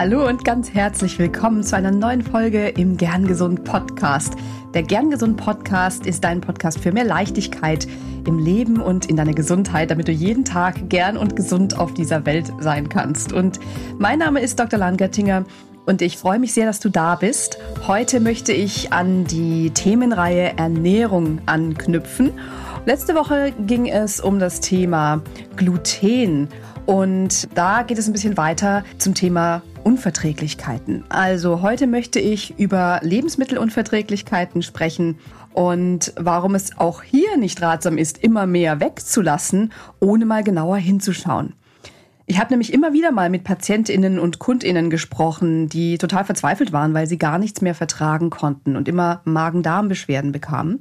Hallo und ganz herzlich willkommen zu einer neuen Folge im Gern Gesund Podcast. Der Gern Gesund Podcast ist dein Podcast für mehr Leichtigkeit im Leben und in deiner Gesundheit, damit du jeden Tag gern und gesund auf dieser Welt sein kannst. Und mein Name ist Dr. Langertinger und ich freue mich sehr, dass du da bist. Heute möchte ich an die Themenreihe Ernährung anknüpfen. Letzte Woche ging es um das Thema Gluten. Und da geht es ein bisschen weiter zum Thema Unverträglichkeiten. Also heute möchte ich über Lebensmittelunverträglichkeiten sprechen und warum es auch hier nicht ratsam ist, immer mehr wegzulassen, ohne mal genauer hinzuschauen. Ich habe nämlich immer wieder mal mit Patientinnen und Kundinnen gesprochen, die total verzweifelt waren, weil sie gar nichts mehr vertragen konnten und immer Magen-Darm-Beschwerden bekamen.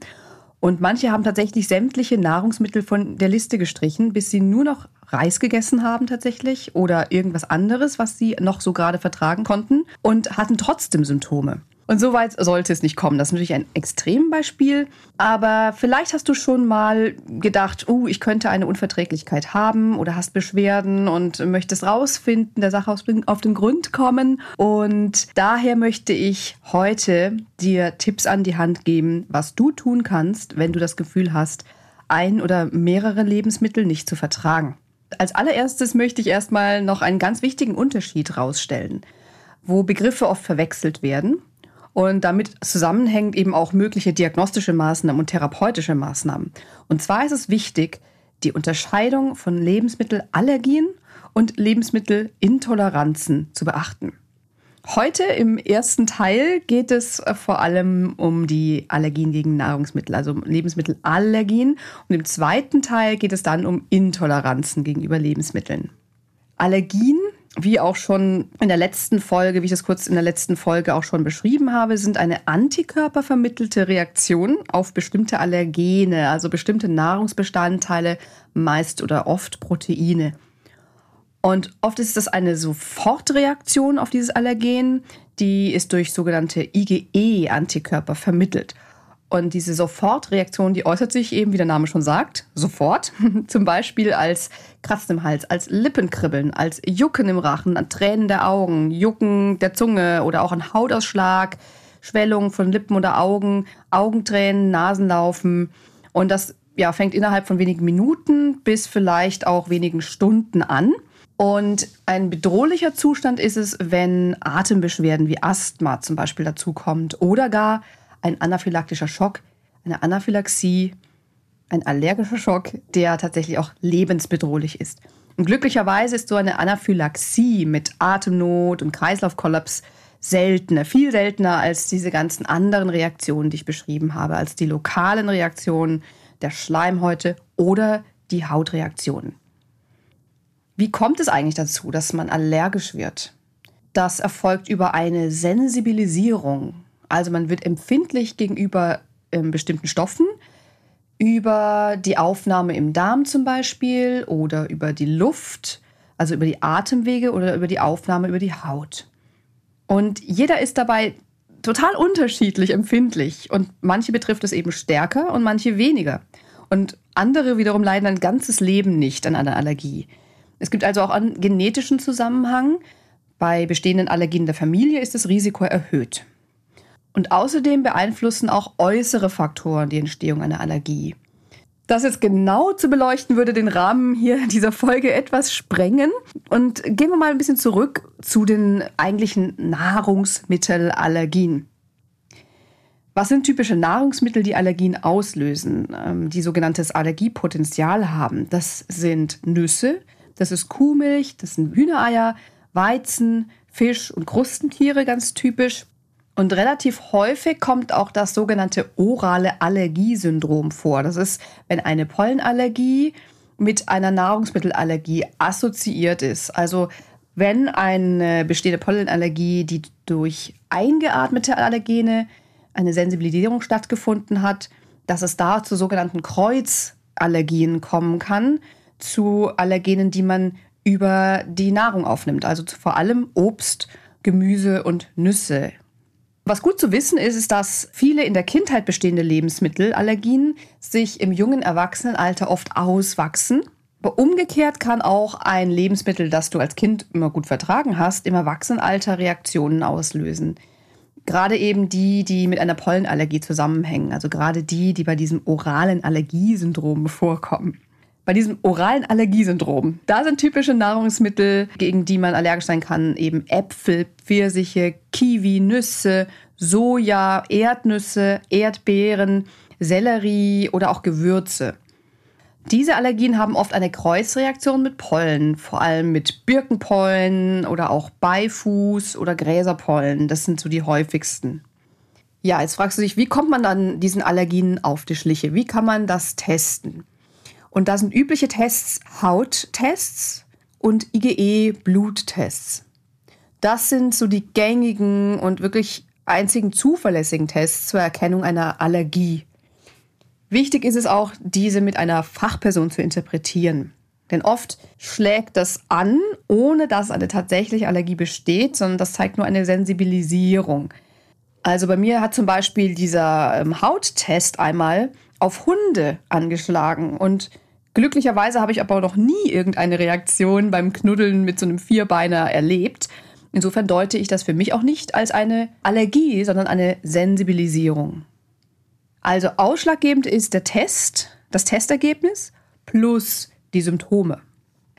Und manche haben tatsächlich sämtliche Nahrungsmittel von der Liste gestrichen, bis sie nur noch Reis gegessen haben tatsächlich oder irgendwas anderes, was sie noch so gerade vertragen konnten und hatten trotzdem Symptome. Und so weit sollte es nicht kommen. Das ist natürlich ein Extrembeispiel. Aber vielleicht hast du schon mal gedacht, uh, ich könnte eine Unverträglichkeit haben oder hast Beschwerden und möchtest rausfinden, der Sache auf den Grund kommen. Und daher möchte ich heute dir Tipps an die Hand geben, was du tun kannst, wenn du das Gefühl hast, ein oder mehrere Lebensmittel nicht zu vertragen. Als allererstes möchte ich erstmal noch einen ganz wichtigen Unterschied rausstellen, wo Begriffe oft verwechselt werden. Und damit zusammenhängt eben auch mögliche diagnostische Maßnahmen und therapeutische Maßnahmen. Und zwar ist es wichtig, die Unterscheidung von Lebensmittelallergien und Lebensmittelintoleranzen zu beachten. Heute im ersten Teil geht es äh, vor allem um die Allergien gegen Nahrungsmittel, also Lebensmittelallergien. Und im zweiten Teil geht es dann um Intoleranzen gegenüber Lebensmitteln. Allergien, wie auch schon in der letzten Folge, wie ich das kurz in der letzten Folge auch schon beschrieben habe, sind eine antikörpervermittelte Reaktion auf bestimmte Allergene, also bestimmte Nahrungsbestandteile, meist oder oft Proteine. Und oft ist das eine Sofortreaktion auf dieses Allergen, die ist durch sogenannte IgE-Antikörper vermittelt. Und diese Sofortreaktion, die äußert sich eben, wie der Name schon sagt, sofort. Zum Beispiel als Kratzen im Hals, als Lippenkribbeln, als Jucken im Rachen, an Tränen der Augen, Jucken der Zunge oder auch ein Hautausschlag, Schwellung von Lippen oder Augen, Augentränen, Nasenlaufen. Und das ja, fängt innerhalb von wenigen Minuten bis vielleicht auch wenigen Stunden an. Und ein bedrohlicher Zustand ist es, wenn Atembeschwerden wie Asthma zum Beispiel dazukommt oder gar ein anaphylaktischer Schock, eine Anaphylaxie, ein allergischer Schock, der tatsächlich auch lebensbedrohlich ist. Und glücklicherweise ist so eine Anaphylaxie mit Atemnot und Kreislaufkollaps seltener, viel seltener als diese ganzen anderen Reaktionen, die ich beschrieben habe, als die lokalen Reaktionen der Schleimhäute oder die Hautreaktionen. Wie kommt es eigentlich dazu, dass man allergisch wird? Das erfolgt über eine Sensibilisierung. Also man wird empfindlich gegenüber ähm, bestimmten Stoffen, über die Aufnahme im Darm zum Beispiel oder über die Luft, also über die Atemwege oder über die Aufnahme über die Haut. Und jeder ist dabei total unterschiedlich empfindlich und manche betrifft es eben stärker und manche weniger. Und andere wiederum leiden ein ganzes Leben nicht an einer Allergie. Es gibt also auch einen genetischen Zusammenhang. Bei bestehenden Allergien der Familie ist das Risiko erhöht. Und außerdem beeinflussen auch äußere Faktoren die Entstehung einer Allergie. Das jetzt genau zu beleuchten, würde den Rahmen hier dieser Folge etwas sprengen. Und gehen wir mal ein bisschen zurück zu den eigentlichen Nahrungsmittelallergien. Was sind typische Nahrungsmittel, die Allergien auslösen, ähm, die sogenanntes Allergiepotenzial haben? Das sind Nüsse, das ist Kuhmilch, das sind Hühnereier, Weizen, Fisch und Krustentiere ganz typisch. Und relativ häufig kommt auch das sogenannte orale Allergiesyndrom vor. Das ist, wenn eine Pollenallergie mit einer Nahrungsmittelallergie assoziiert ist. Also wenn eine bestehende Pollenallergie, die durch eingeatmete Allergene eine Sensibilisierung stattgefunden hat, dass es da zu sogenannten Kreuzallergien kommen kann zu Allergenen, die man über die Nahrung aufnimmt, also vor allem Obst, Gemüse und Nüsse. Was gut zu wissen ist, ist, dass viele in der Kindheit bestehende Lebensmittelallergien sich im jungen Erwachsenenalter oft auswachsen Aber umgekehrt kann auch ein Lebensmittel, das du als Kind immer gut vertragen hast, im Erwachsenenalter Reaktionen auslösen. Gerade eben die, die mit einer Pollenallergie zusammenhängen, also gerade die, die bei diesem oralen Allergiesyndrom vorkommen. Bei diesem oralen Allergiesyndrom, da sind typische Nahrungsmittel, gegen die man allergisch sein kann, eben Äpfel, Pfirsiche, Kiwi, Nüsse, Soja, Erdnüsse, Erdbeeren, Sellerie oder auch Gewürze. Diese Allergien haben oft eine Kreuzreaktion mit Pollen, vor allem mit Birkenpollen oder auch Beifuß oder Gräserpollen. Das sind so die häufigsten. Ja, jetzt fragst du dich, wie kommt man dann diesen Allergien auf die Schliche? Wie kann man das testen? Und da sind übliche Tests Hauttests und IgE-Bluttests. Das sind so die gängigen und wirklich einzigen zuverlässigen Tests zur Erkennung einer Allergie. Wichtig ist es auch, diese mit einer Fachperson zu interpretieren. Denn oft schlägt das an, ohne dass eine tatsächliche Allergie besteht, sondern das zeigt nur eine Sensibilisierung. Also bei mir hat zum Beispiel dieser ähm, Hauttest einmal auf Hunde angeschlagen und glücklicherweise habe ich aber noch nie irgendeine Reaktion beim Knuddeln mit so einem Vierbeiner erlebt. Insofern deute ich das für mich auch nicht als eine Allergie, sondern eine Sensibilisierung. Also ausschlaggebend ist der Test, das Testergebnis plus die Symptome.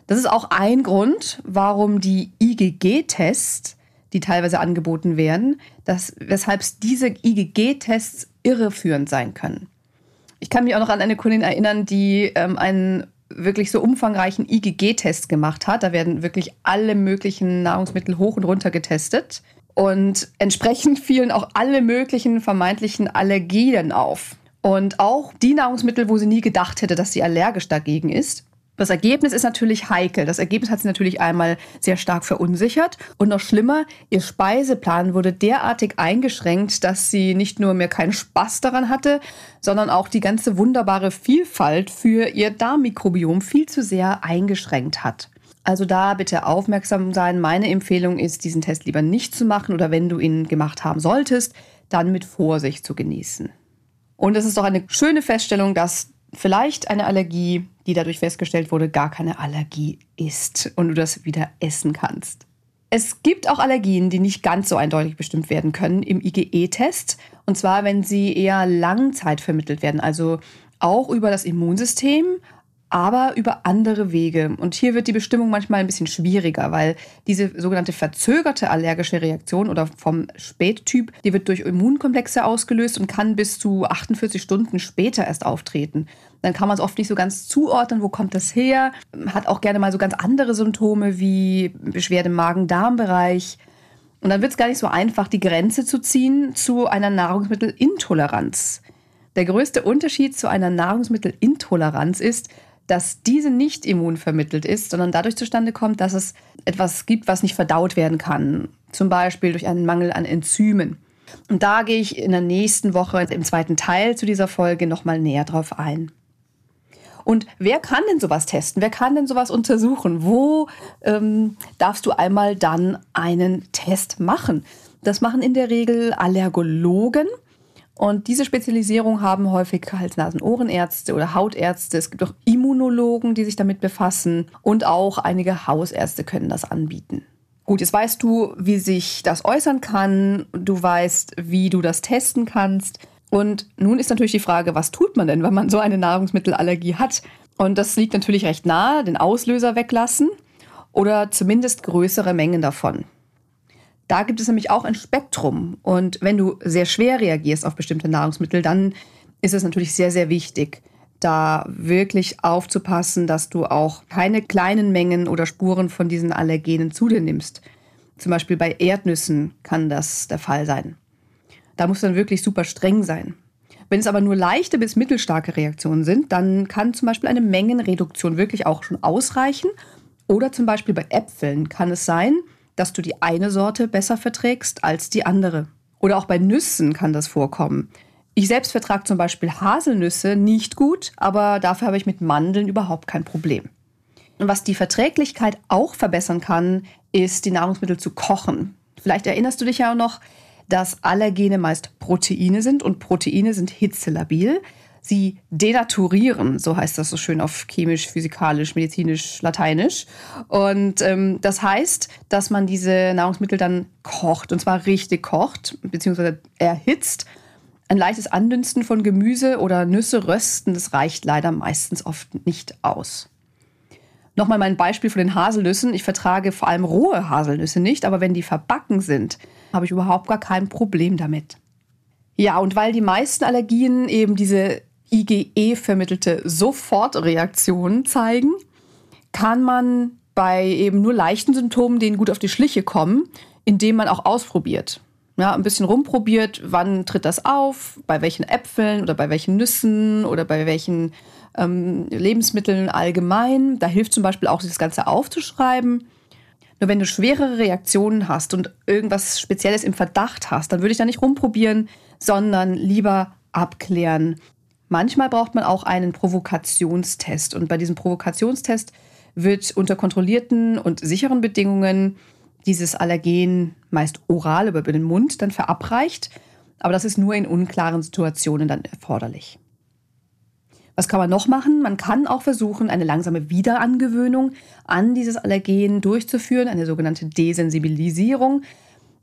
Das ist auch ein Grund, warum die IgG-Tests, die teilweise angeboten werden, dass, weshalb diese IgG-Tests irreführend sein können. Ich kann mich auch noch an eine Kundin erinnern, die ähm, einen wirklich so umfangreichen IgG-Test gemacht hat. Da werden wirklich alle möglichen Nahrungsmittel hoch und runter getestet. Und entsprechend fielen auch alle möglichen vermeintlichen Allergien auf. Und auch die Nahrungsmittel, wo sie nie gedacht hätte, dass sie allergisch dagegen ist. Das Ergebnis ist natürlich heikel. Das Ergebnis hat sie natürlich einmal sehr stark verunsichert. Und noch schlimmer, ihr Speiseplan wurde derartig eingeschränkt, dass sie nicht nur mehr keinen Spaß daran hatte, sondern auch die ganze wunderbare Vielfalt für ihr Darmmikrobiom viel zu sehr eingeschränkt hat. Also da bitte aufmerksam sein. Meine Empfehlung ist, diesen Test lieber nicht zu machen oder wenn du ihn gemacht haben solltest, dann mit Vorsicht zu genießen. Und es ist doch eine schöne Feststellung, dass vielleicht eine Allergie, die dadurch festgestellt wurde, gar keine Allergie ist und du das wieder essen kannst. Es gibt auch Allergien, die nicht ganz so eindeutig bestimmt werden können im IgE-Test. Und zwar, wenn sie eher Langzeit vermittelt werden, also auch über das Immunsystem, aber über andere Wege. Und hier wird die Bestimmung manchmal ein bisschen schwieriger, weil diese sogenannte verzögerte allergische Reaktion oder vom Spättyp, die wird durch Immunkomplexe ausgelöst und kann bis zu 48 Stunden später erst auftreten. Dann kann man es oft nicht so ganz zuordnen, wo kommt das her. Hat auch gerne mal so ganz andere Symptome wie Beschwerde im Magen-Darm-Bereich. Und dann wird es gar nicht so einfach, die Grenze zu ziehen zu einer Nahrungsmittelintoleranz. Der größte Unterschied zu einer Nahrungsmittelintoleranz ist, dass diese nicht immunvermittelt ist, sondern dadurch zustande kommt, dass es etwas gibt, was nicht verdaut werden kann. Zum Beispiel durch einen Mangel an Enzymen. Und da gehe ich in der nächsten Woche im zweiten Teil zu dieser Folge nochmal näher drauf ein. Und wer kann denn sowas testen? Wer kann denn sowas untersuchen? Wo ähm, darfst du einmal dann einen Test machen? Das machen in der Regel Allergologen. Und diese Spezialisierung haben häufig Hals-Nasen-Ohrenärzte oder Hautärzte. Es gibt auch Immunologen, die sich damit befassen. Und auch einige Hausärzte können das anbieten. Gut, jetzt weißt du, wie sich das äußern kann. Du weißt, wie du das testen kannst. Und nun ist natürlich die Frage, was tut man denn, wenn man so eine Nahrungsmittelallergie hat? Und das liegt natürlich recht nahe, den Auslöser weglassen oder zumindest größere Mengen davon. Da gibt es nämlich auch ein Spektrum. Und wenn du sehr schwer reagierst auf bestimmte Nahrungsmittel, dann ist es natürlich sehr, sehr wichtig, da wirklich aufzupassen, dass du auch keine kleinen Mengen oder Spuren von diesen Allergenen zu dir nimmst. Zum Beispiel bei Erdnüssen kann das der Fall sein. Da muss dann wirklich super streng sein. Wenn es aber nur leichte bis mittelstarke Reaktionen sind, dann kann zum Beispiel eine Mengenreduktion wirklich auch schon ausreichen. Oder zum Beispiel bei Äpfeln kann es sein, dass du die eine Sorte besser verträgst als die andere. Oder auch bei Nüssen kann das vorkommen. Ich selbst vertrage zum Beispiel Haselnüsse nicht gut, aber dafür habe ich mit Mandeln überhaupt kein Problem. Und was die Verträglichkeit auch verbessern kann, ist die Nahrungsmittel zu kochen. Vielleicht erinnerst du dich ja auch noch, dass Allergene meist Proteine sind und Proteine sind hitzelabil. Sie denaturieren, so heißt das so schön auf chemisch, physikalisch, medizinisch, lateinisch. Und ähm, das heißt, dass man diese Nahrungsmittel dann kocht, und zwar richtig kocht, beziehungsweise erhitzt. Ein leichtes Andünsten von Gemüse oder Nüsse rösten, das reicht leider meistens oft nicht aus. Nochmal mein Beispiel von den Haselnüssen. Ich vertrage vor allem rohe Haselnüsse nicht, aber wenn die verbacken sind, habe ich überhaupt gar kein Problem damit. Ja, und weil die meisten Allergien eben diese IgE-vermittelte Sofortreaktion zeigen, kann man bei eben nur leichten Symptomen denen gut auf die Schliche kommen, indem man auch ausprobiert. Ja, ein bisschen rumprobiert, wann tritt das auf, bei welchen Äpfeln oder bei welchen Nüssen oder bei welchen ähm, Lebensmitteln allgemein. Da hilft zum Beispiel auch, das Ganze aufzuschreiben. Nur wenn du schwerere Reaktionen hast und irgendwas Spezielles im Verdacht hast, dann würde ich da nicht rumprobieren, sondern lieber abklären. Manchmal braucht man auch einen Provokationstest. Und bei diesem Provokationstest wird unter kontrollierten und sicheren Bedingungen dieses Allergen meist oral über den Mund dann verabreicht. Aber das ist nur in unklaren Situationen dann erforderlich. Was kann man noch machen? Man kann auch versuchen, eine langsame Wiederangewöhnung an dieses Allergen durchzuführen, eine sogenannte Desensibilisierung.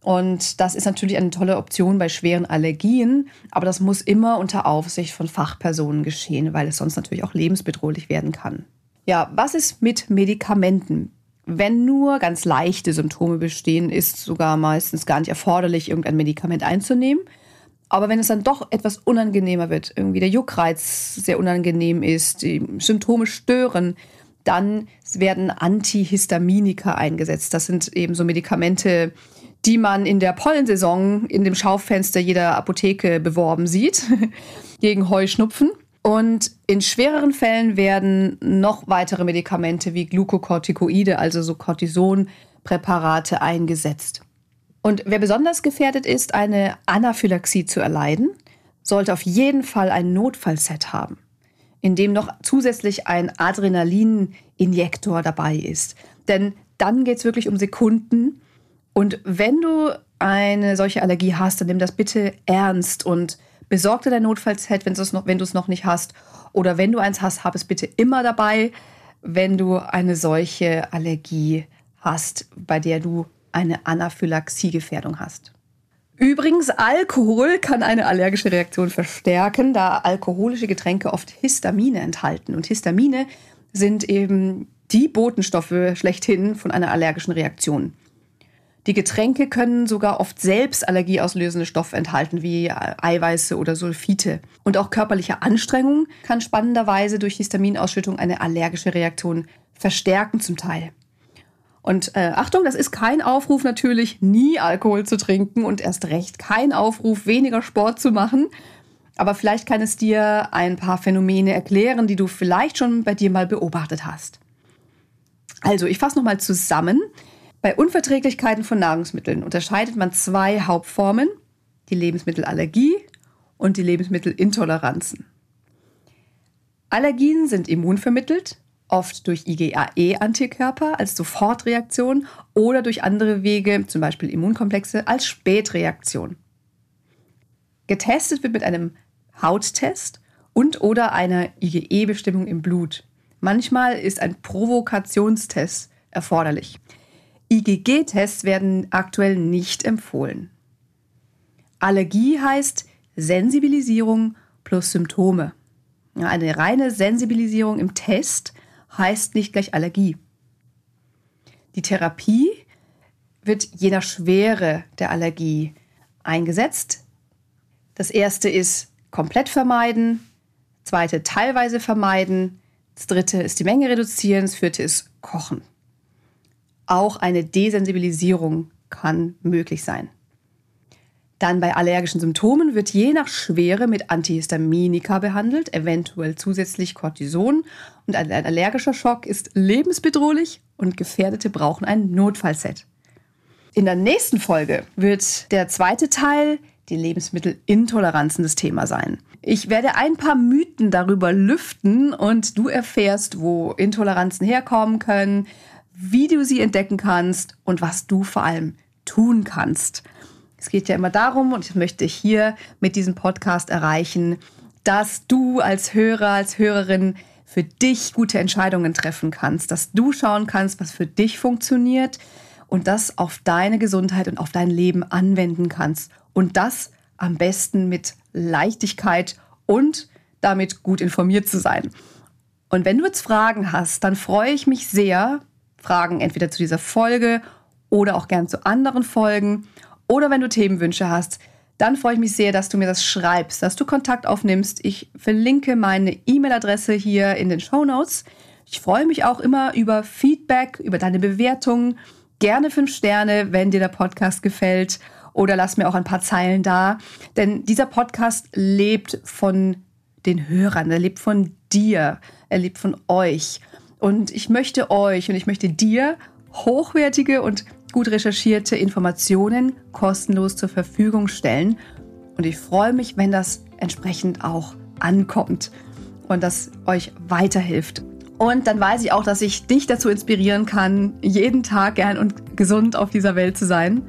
Und das ist natürlich eine tolle Option bei schweren Allergien, aber das muss immer unter Aufsicht von Fachpersonen geschehen, weil es sonst natürlich auch lebensbedrohlich werden kann. Ja, was ist mit Medikamenten? Wenn nur ganz leichte Symptome bestehen, ist sogar meistens gar nicht erforderlich, irgendein Medikament einzunehmen. Aber wenn es dann doch etwas unangenehmer wird, irgendwie der Juckreiz sehr unangenehm ist, die Symptome stören, dann werden Antihistaminika eingesetzt. Das sind eben so Medikamente, die man in der Pollensaison in dem Schaufenster jeder Apotheke beworben sieht, gegen Heuschnupfen. Und in schwereren Fällen werden noch weitere Medikamente wie Glukokortikoide, also so Cortisonpräparate, eingesetzt. Und wer besonders gefährdet ist, eine Anaphylaxie zu erleiden, sollte auf jeden Fall ein Notfallset haben, in dem noch zusätzlich ein Adrenalininjektor dabei ist. Denn dann geht es wirklich um Sekunden und wenn du eine solche Allergie hast, dann nimm das bitte ernst und besorg dir dein Notfallset, wenn du es noch, wenn du es noch nicht hast. Oder wenn du eins hast, hab es bitte immer dabei, wenn du eine solche Allergie hast, bei der du eine Anaphylaxiegefährdung hast. Übrigens, Alkohol kann eine allergische Reaktion verstärken, da alkoholische Getränke oft Histamine enthalten. Und Histamine sind eben die Botenstoffe schlechthin von einer allergischen Reaktion. Die Getränke können sogar oft selbst allergieauslösende Stoffe enthalten, wie Eiweiße oder Sulfite. Und auch körperliche Anstrengung kann spannenderweise durch Histaminausschüttung eine allergische Reaktion verstärken zum Teil. Und äh, Achtung, das ist kein Aufruf natürlich, nie Alkohol zu trinken und erst recht kein Aufruf, weniger Sport zu machen. Aber vielleicht kann es dir ein paar Phänomene erklären, die du vielleicht schon bei dir mal beobachtet hast. Also, ich fasse nochmal zusammen. Bei Unverträglichkeiten von Nahrungsmitteln unterscheidet man zwei Hauptformen, die Lebensmittelallergie und die Lebensmittelintoleranzen. Allergien sind immunvermittelt, oft durch IgAE-Antikörper als Sofortreaktion oder durch andere Wege, zum Beispiel Immunkomplexe, als Spätreaktion. Getestet wird mit einem Hauttest und oder einer IgE-Bestimmung im Blut. Manchmal ist ein Provokationstest erforderlich. IgG-Tests werden aktuell nicht empfohlen. Allergie heißt Sensibilisierung plus Symptome. Eine reine Sensibilisierung im Test heißt nicht gleich Allergie. Die Therapie wird je nach Schwere der Allergie eingesetzt. Das erste ist komplett vermeiden, zweite teilweise vermeiden, das dritte ist die Menge reduzieren, das vierte ist kochen. Auch eine Desensibilisierung kann möglich sein. Dann bei allergischen Symptomen wird je nach Schwere mit Antihistaminika behandelt, eventuell zusätzlich Cortison. Und ein allergischer Schock ist lebensbedrohlich und Gefährdete brauchen ein Notfallset. In der nächsten Folge wird der zweite Teil die Lebensmittelintoleranzen das Thema sein. Ich werde ein paar Mythen darüber lüften und du erfährst, wo Intoleranzen herkommen können, wie du sie entdecken kannst und was du vor allem tun kannst. Es geht ja immer darum, und ich möchte hier mit diesem Podcast erreichen, dass du als Hörer, als Hörerin für dich gute Entscheidungen treffen kannst, dass du schauen kannst, was für dich funktioniert und das auf deine Gesundheit und auf dein Leben anwenden kannst. Und das am besten mit Leichtigkeit und damit gut informiert zu sein. Und wenn du jetzt Fragen hast, dann freue ich mich sehr, Fragen entweder zu dieser Folge oder auch gern zu anderen Folgen. Oder wenn du Themenwünsche hast, dann freue ich mich sehr, dass du mir das schreibst, dass du Kontakt aufnimmst. Ich verlinke meine E-Mail-Adresse hier in den Show Notes. Ich freue mich auch immer über Feedback, über deine Bewertungen. Gerne fünf Sterne, wenn dir der Podcast gefällt. Oder lass mir auch ein paar Zeilen da. Denn dieser Podcast lebt von den Hörern, er lebt von dir, er lebt von euch. Und ich möchte euch und ich möchte dir hochwertige und gut recherchierte Informationen kostenlos zur Verfügung stellen. Und ich freue mich, wenn das entsprechend auch ankommt und das euch weiterhilft. Und dann weiß ich auch, dass ich dich dazu inspirieren kann, jeden Tag gern und gesund auf dieser Welt zu sein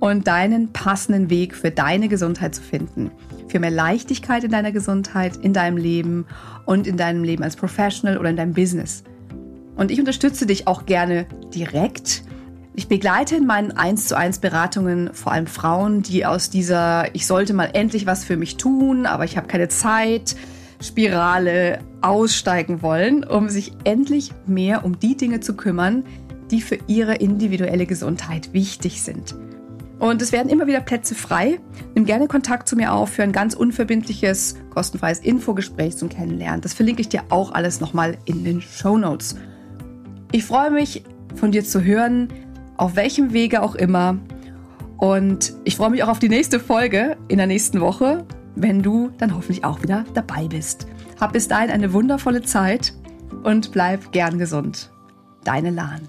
und deinen passenden Weg für deine Gesundheit zu finden. Für mehr Leichtigkeit in deiner Gesundheit, in deinem Leben und in deinem Leben als Professional oder in deinem Business. Und ich unterstütze dich auch gerne direkt. Ich begleite in meinen 1 zu 1 Beratungen vor allem Frauen, die aus dieser Ich sollte mal endlich was für mich tun, aber ich habe keine Zeit, Spirale aussteigen wollen, um sich endlich mehr um die Dinge zu kümmern, die für ihre individuelle Gesundheit wichtig sind. Und es werden immer wieder Plätze frei. Nimm gerne Kontakt zu mir auf für ein ganz unverbindliches, kostenfreies Infogespräch zum Kennenlernen. Das verlinke ich dir auch alles nochmal in den Show Notes. Ich freue mich, von dir zu hören, auf welchem Wege auch immer. Und ich freue mich auch auf die nächste Folge in der nächsten Woche, wenn du dann hoffentlich auch wieder dabei bist. Hab bis dahin eine wundervolle Zeit und bleib gern gesund. Deine Lahn.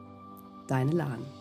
deine Lahn.